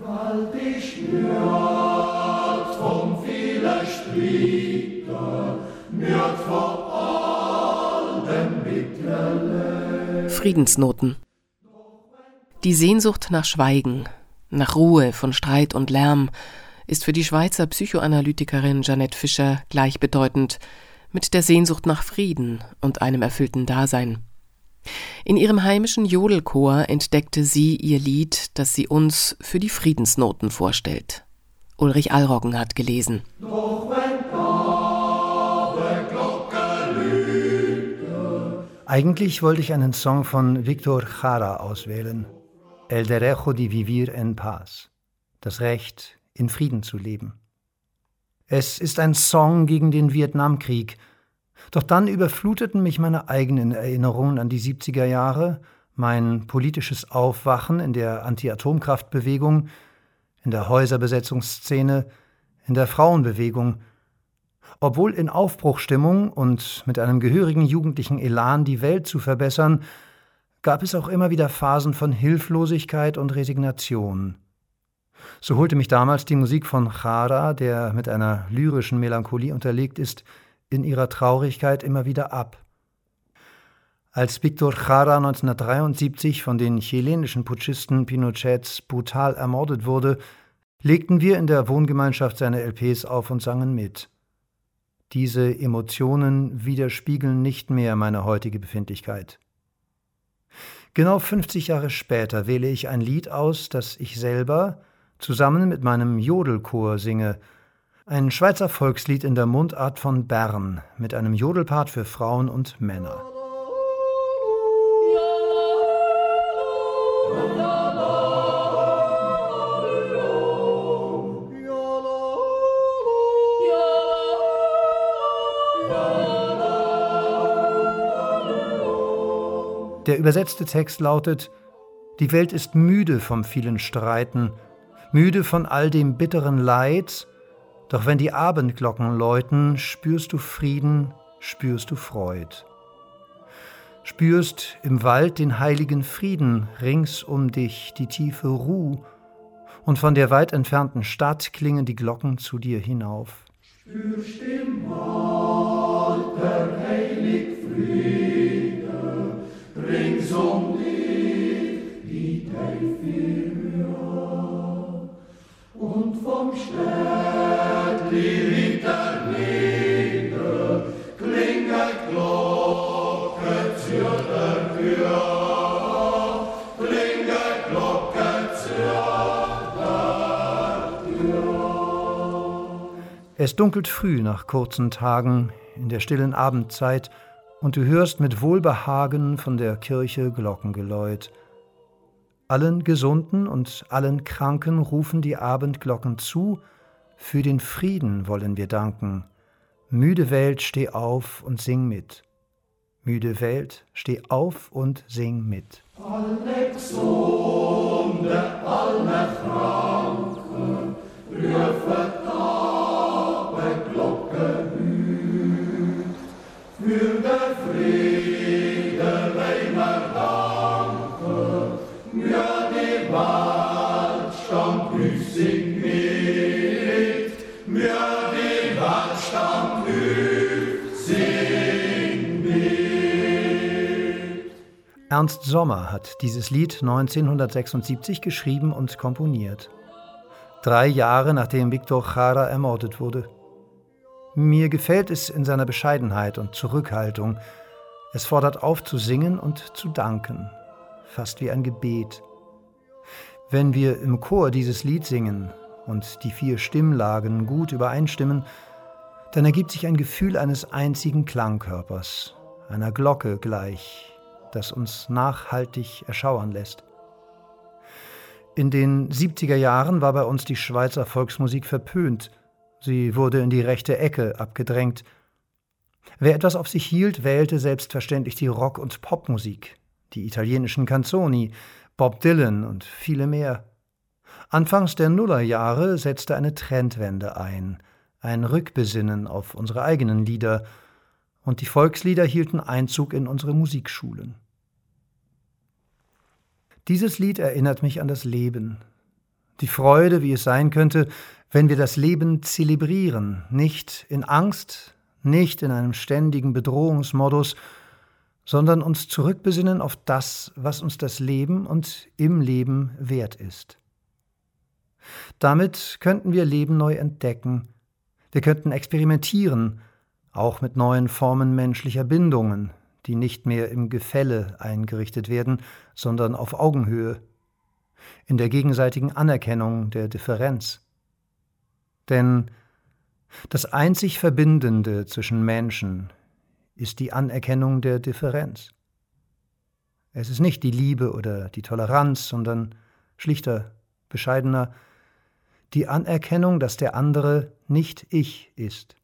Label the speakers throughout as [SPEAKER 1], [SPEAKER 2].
[SPEAKER 1] Weil die schmürt vom vielen Streiten, mürt vor allem Bitterle.
[SPEAKER 2] Friedensnoten. Die Sehnsucht nach Schweigen, nach Ruhe von Streit und Lärm ist für die Schweizer Psychoanalytikerin Jeanette Fischer gleichbedeutend mit der Sehnsucht nach Frieden und einem erfüllten Dasein. In ihrem heimischen Jodelchor entdeckte sie ihr Lied, das sie uns für die Friedensnoten vorstellt. Ulrich Allroggen hat gelesen.
[SPEAKER 3] Eigentlich wollte ich einen Song von Victor Jara auswählen. El derecho de vivir en paz. Das Recht, in Frieden zu leben. Es ist ein Song gegen den Vietnamkrieg, doch dann überfluteten mich meine eigenen Erinnerungen an die 70er Jahre, mein politisches Aufwachen in der Anti-Atomkraftbewegung, in der Häuserbesetzungsszene, in der Frauenbewegung. Obwohl in Aufbruchstimmung und mit einem gehörigen jugendlichen Elan die Welt zu verbessern, gab es auch immer wieder Phasen von Hilflosigkeit und Resignation. So holte mich damals die Musik von Chara, der mit einer lyrischen Melancholie unterlegt ist, in ihrer Traurigkeit immer wieder ab. Als Victor Jara 1973 von den chilenischen Putschisten Pinochets brutal ermordet wurde, legten wir in der Wohngemeinschaft seine LPs auf und sangen mit. Diese Emotionen widerspiegeln nicht mehr meine heutige Befindlichkeit. Genau 50 Jahre später wähle ich ein Lied aus, das ich selber zusammen mit meinem Jodelchor singe ein Schweizer Volkslied in der Mundart von Bern mit einem Jodelpart für Frauen und Männer. Der übersetzte Text lautet Die Welt ist müde vom vielen Streiten, müde von all dem bitteren Leid, doch wenn die Abendglocken läuten, spürst du Frieden, spürst du Freud. Spürst im Wald den heiligen Frieden, rings um dich die tiefe Ruh, und von der weit entfernten Stadt klingen die Glocken zu dir hinauf.
[SPEAKER 1] Spürst im Wald der heilig Friede, rings um dich die tiefe Ruh, und vom Stern
[SPEAKER 3] Es dunkelt früh nach kurzen Tagen in der stillen Abendzeit, und du hörst mit Wohlbehagen von der Kirche Glockengeläut. Allen Gesunden und allen Kranken rufen die Abendglocken zu, für den Frieden wollen wir danken. Müde Welt, steh auf und sing mit. Müde Welt, steh auf und sing mit.
[SPEAKER 1] Alle Gesunde, alle Kranken,
[SPEAKER 3] Ernst Sommer hat dieses Lied 1976 geschrieben und komponiert. Drei Jahre nachdem Victor Jara ermordet wurde. Mir gefällt es in seiner Bescheidenheit und Zurückhaltung. Es fordert auf zu singen und zu danken, fast wie ein Gebet. Wenn wir im Chor dieses Lied singen und die vier Stimmlagen gut übereinstimmen, dann ergibt sich ein Gefühl eines einzigen Klangkörpers, einer Glocke gleich, das uns nachhaltig erschauern lässt. In den 70er Jahren war bei uns die Schweizer Volksmusik verpönt, sie wurde in die rechte Ecke abgedrängt. Wer etwas auf sich hielt, wählte selbstverständlich die Rock- und Popmusik, die italienischen Canzoni, Bob Dylan und viele mehr. Anfangs der Nullerjahre setzte eine Trendwende ein, ein Rückbesinnen auf unsere eigenen Lieder, und die Volkslieder hielten Einzug in unsere Musikschulen. Dieses Lied erinnert mich an das Leben. Die Freude, wie es sein könnte, wenn wir das Leben zelebrieren, nicht in Angst, nicht in einem ständigen Bedrohungsmodus, sondern uns zurückbesinnen auf das, was uns das Leben und im Leben wert ist. Damit könnten wir Leben neu entdecken, wir könnten experimentieren, auch mit neuen Formen menschlicher Bindungen, die nicht mehr im Gefälle eingerichtet werden, sondern auf Augenhöhe, in der gegenseitigen Anerkennung der Differenz. Denn das einzig Verbindende zwischen Menschen ist die Anerkennung der Differenz. Es ist nicht die Liebe oder die Toleranz, sondern schlichter, bescheidener, die Anerkennung, dass der andere nicht ich ist.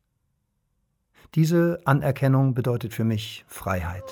[SPEAKER 3] Diese Anerkennung bedeutet für mich Freiheit.